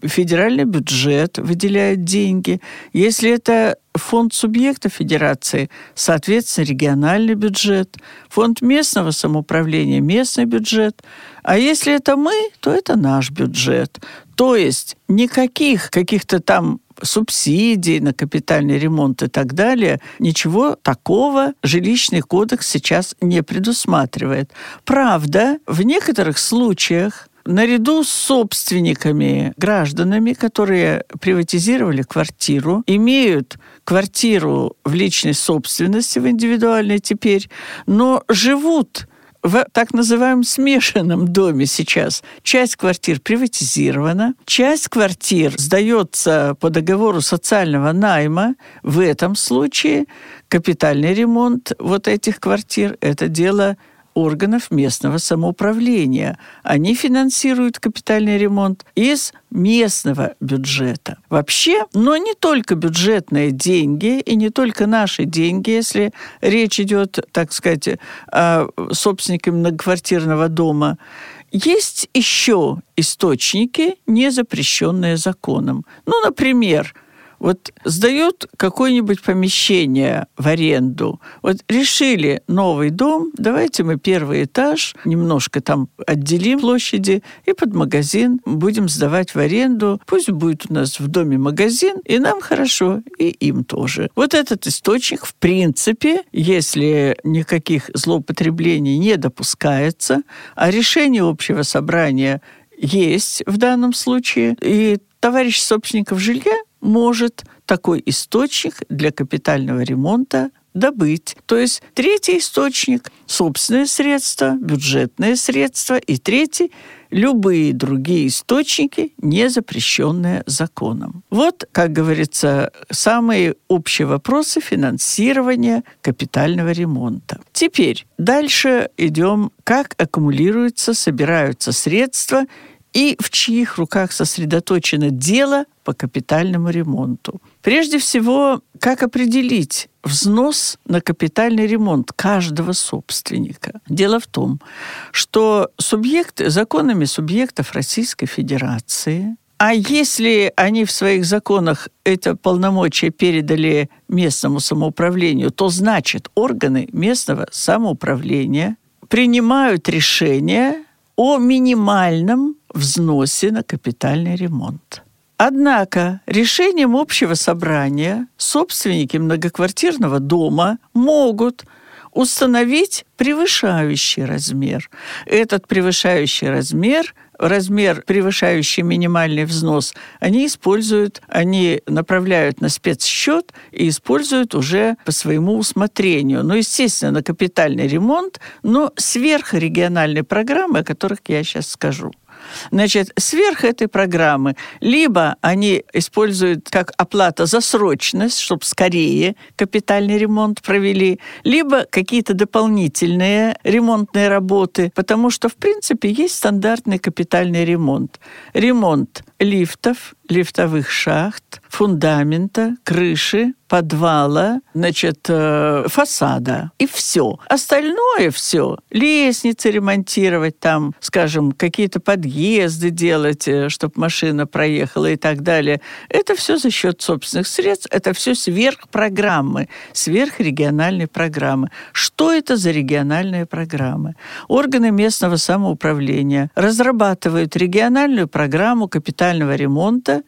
федеральный бюджет выделяет деньги. Если это фонд субъекта федерации, соответственно, региональный бюджет, фонд местного самоуправления, местный бюджет. А если это мы, то это наш бюджет. То есть никаких каких-то там субсидий на капитальный ремонт и так далее, ничего такого жилищный кодекс сейчас не предусматривает. Правда, в некоторых случаях наряду с собственниками, гражданами, которые приватизировали квартиру, имеют квартиру в личной собственности, в индивидуальной теперь, но живут в так называемом смешанном доме сейчас. Часть квартир приватизирована, часть квартир сдается по договору социального найма. В этом случае капитальный ремонт вот этих квартир – это дело органов местного самоуправления. Они финансируют капитальный ремонт из местного бюджета. Вообще, но не только бюджетные деньги и не только наши деньги, если речь идет, так сказать, о собственнике многоквартирного дома, есть еще источники, не запрещенные законом. Ну, например, вот сдают какое-нибудь помещение в аренду. Вот решили новый дом, давайте мы первый этаж немножко там отделим площади и под магазин будем сдавать в аренду. Пусть будет у нас в доме магазин, и нам хорошо, и им тоже. Вот этот источник, в принципе, если никаких злоупотреблений не допускается, а решение общего собрания есть в данном случае, и товарищ собственников жилья может такой источник для капитального ремонта добыть. То есть третий источник – собственные средства, бюджетные средства, и третий – любые другие источники, не запрещенные законом. Вот, как говорится, самые общие вопросы финансирования капитального ремонта. Теперь дальше идем, как аккумулируются, собираются средства и в чьих руках сосредоточено дело по капитальному ремонту. Прежде всего, как определить взнос на капитальный ремонт каждого собственника? Дело в том, что субъекты, законами субъектов Российской Федерации а если они в своих законах это полномочия передали местному самоуправлению, то значит органы местного самоуправления принимают решение о минимальном взносе на капитальный ремонт. Однако решением общего собрания собственники многоквартирного дома могут установить превышающий размер. Этот превышающий размер размер, превышающий минимальный взнос, они используют, они направляют на спецсчет и используют уже по своему усмотрению. Ну, естественно, на капитальный ремонт, но сверх региональной программы, о которых я сейчас скажу. Значит, сверх этой программы либо они используют как оплата за срочность, чтобы скорее капитальный ремонт провели, либо какие-то дополнительные ремонтные работы, потому что, в принципе, есть стандартный капитальный ремонт. Ремонт лифтов, лифтовых шахт, фундамента, крыши, подвала, значит, э, фасада. И все. Остальное все. Лестницы ремонтировать там, скажем, какие-то подъезды делать, э, чтобы машина проехала и так далее. Это все за счет собственных средств. Это все сверх программы, сверх региональной программы. Что это за региональные программы? Органы местного самоуправления разрабатывают региональную программу капитального ремонта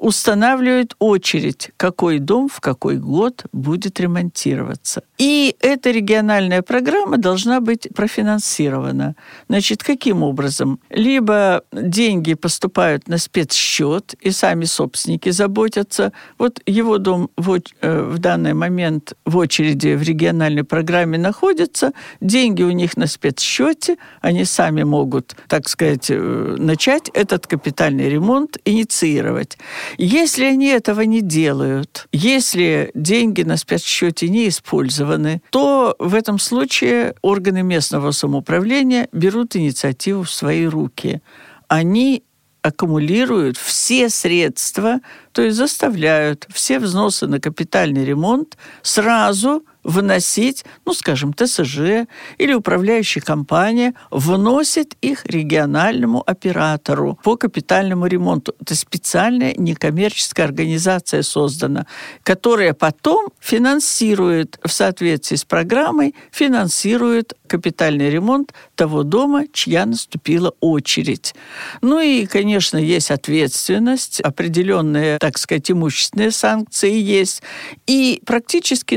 устанавливает очередь, какой дом в какой год будет ремонтироваться. И эта региональная программа должна быть профинансирована. Значит, каким образом? Либо деньги поступают на спецсчет, и сами собственники заботятся. Вот его дом в, э, в данный момент в очереди в региональной программе находится, деньги у них на спецсчете, они сами могут, так сказать, э, начать этот капитальный ремонт, инициировать. Если они этого не делают, если деньги на спецсчете не использованы, то в этом случае органы местного самоуправления берут инициативу в свои руки. Они аккумулируют все средства, то есть заставляют все взносы на капитальный ремонт сразу выносить, ну, скажем, ТСЖ или управляющая компания вносит их региональному оператору по капитальному ремонту. Это специальная некоммерческая организация создана, которая потом финансирует в соответствии с программой, финансирует капитальный ремонт того дома, чья наступила очередь. Ну и, конечно, есть ответственность, определенные, так сказать, имущественные санкции есть, и практически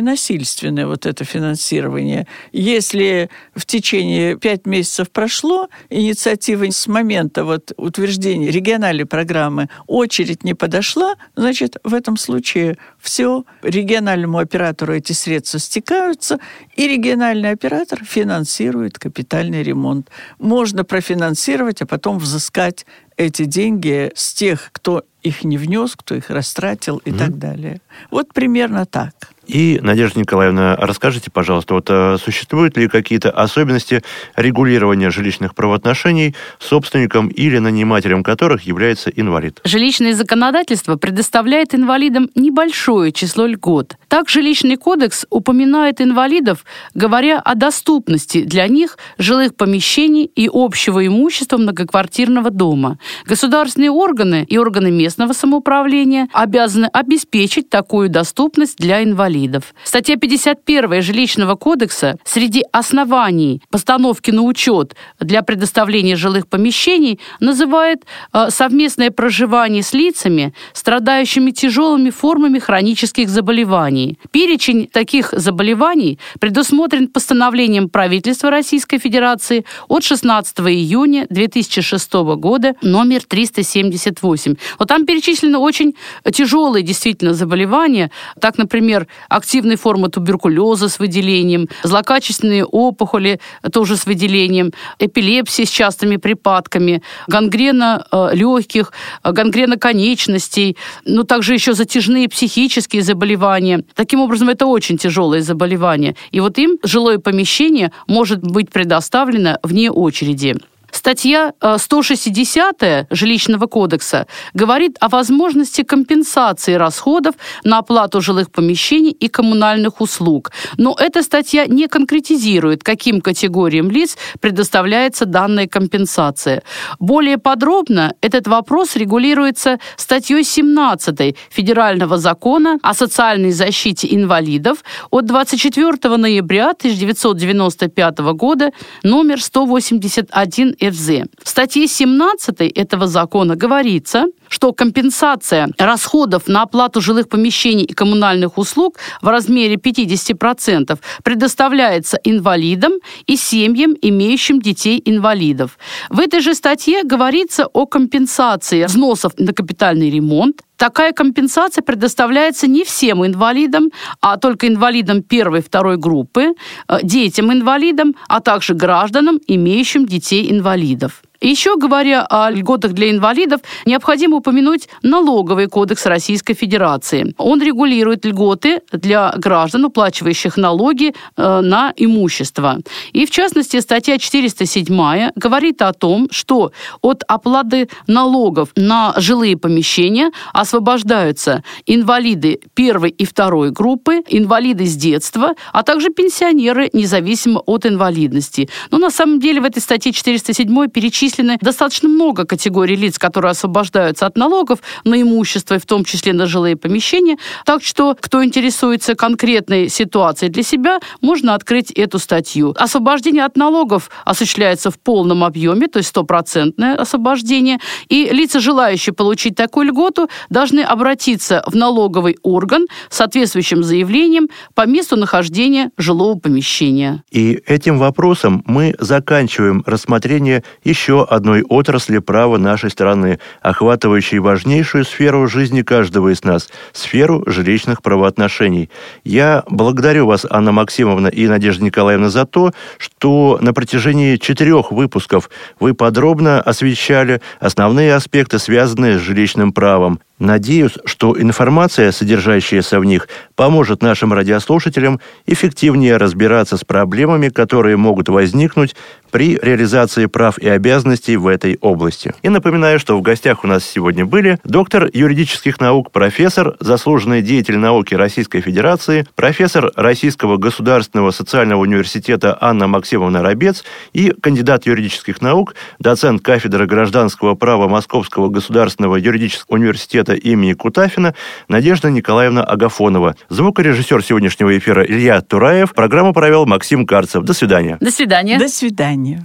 насильственное вот это финансирование. Если в течение пять месяцев прошло, инициатива с момента вот утверждения региональной программы очередь не подошла, значит, в этом случае все, региональному оператору эти средства стекаются, и региональный оператор финансирует капитальный ремонт. Можно профинансировать, а потом взыскать эти деньги с тех, кто их не внес, кто их растратил и mm так далее. Вот примерно так. И, Надежда Николаевна, расскажите, пожалуйста, вот а, существуют ли какие-то особенности регулирования жилищных правоотношений собственником или нанимателем которых является инвалид? Жилищное законодательство предоставляет инвалидам небольшое число льгот. Так, жилищный кодекс упоминает инвалидов, говоря о доступности для них жилых помещений и общего имущества многоквартирного дома. Государственные органы и органы местного самоуправления обязаны обеспечить такую доступность для инвалидов инвалидов. Статья 51 Жилищного кодекса среди оснований постановки на учет для предоставления жилых помещений называет э, совместное проживание с лицами, страдающими тяжелыми формами хронических заболеваний. Перечень таких заболеваний предусмотрен постановлением правительства Российской Федерации от 16 июня 2006 года номер 378. Вот там перечислены очень тяжелые действительно заболевания. Так, например, активные формы туберкулеза с выделением, злокачественные опухоли тоже с выделением, эпилепсия с частыми припадками, гангрена э, легких, э, гангрена конечностей, но также еще затяжные психические заболевания. Таким образом, это очень тяжелые заболевания. И вот им жилое помещение может быть предоставлено вне очереди. Статья 160 э, Жилищного кодекса говорит о возможности компенсации расходов на оплату жилых помещений и коммунальных услуг. Но эта статья не конкретизирует, каким категориям лиц предоставляется данная компенсация. Более подробно этот вопрос регулируется статьей 17 Федерального закона о социальной защите инвалидов от 24 ноября 1995 года номер 181 ФЗ. В статье 17 этого закона говорится, что компенсация расходов на оплату жилых помещений и коммунальных услуг в размере 50% предоставляется инвалидам и семьям, имеющим детей-инвалидов. В этой же статье говорится о компенсации взносов на капитальный ремонт, Такая компенсация предоставляется не всем инвалидам, а только инвалидам первой и второй группы, э, детям-инвалидам, а также гражданам, имеющим детей-инвалидов. Еще говоря о льготах для инвалидов, необходимо упомянуть налоговый кодекс Российской Федерации. Он регулирует льготы для граждан, уплачивающих налоги э, на имущество. И в частности, статья 407 говорит о том, что от оплаты налогов на жилые помещения освобождаются инвалиды первой и второй группы, инвалиды с детства, а также пенсионеры, независимо от инвалидности. Но на самом деле в этой статье 407 перечислены перечислены достаточно много категорий лиц, которые освобождаются от налогов на имущество, в том числе на жилые помещения. Так что, кто интересуется конкретной ситуацией для себя, можно открыть эту статью. Освобождение от налогов осуществляется в полном объеме, то есть стопроцентное освобождение. И лица, желающие получить такую льготу, должны обратиться в налоговый орган с соответствующим заявлением по месту нахождения жилого помещения. И этим вопросом мы заканчиваем рассмотрение еще одной отрасли права нашей страны, охватывающей важнейшую сферу жизни каждого из нас – сферу жилищных правоотношений. Я благодарю вас, Анна Максимовна и Надежда Николаевна, за то, что на протяжении четырех выпусков вы подробно освещали основные аспекты, связанные с жилищным правом. Надеюсь, что информация, содержащаяся в них, поможет нашим радиослушателям эффективнее разбираться с проблемами, которые могут возникнуть при реализации прав и обязанностей в этой области. И напоминаю, что в гостях у нас сегодня были доктор юридических наук, профессор, заслуженный деятель науки Российской Федерации, профессор Российского государственного социального университета Анна Максимовна Рабец и кандидат юридических наук, доцент кафедры гражданского права Московского государственного юридического университета имени Кутафина Надежда Николаевна Агафонова. Звукорежиссер сегодняшнего эфира Илья Тураев. Программу провел Максим Карцев. До свидания. До свидания. До свидания.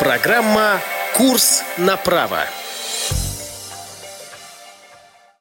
Программа «Курс на право».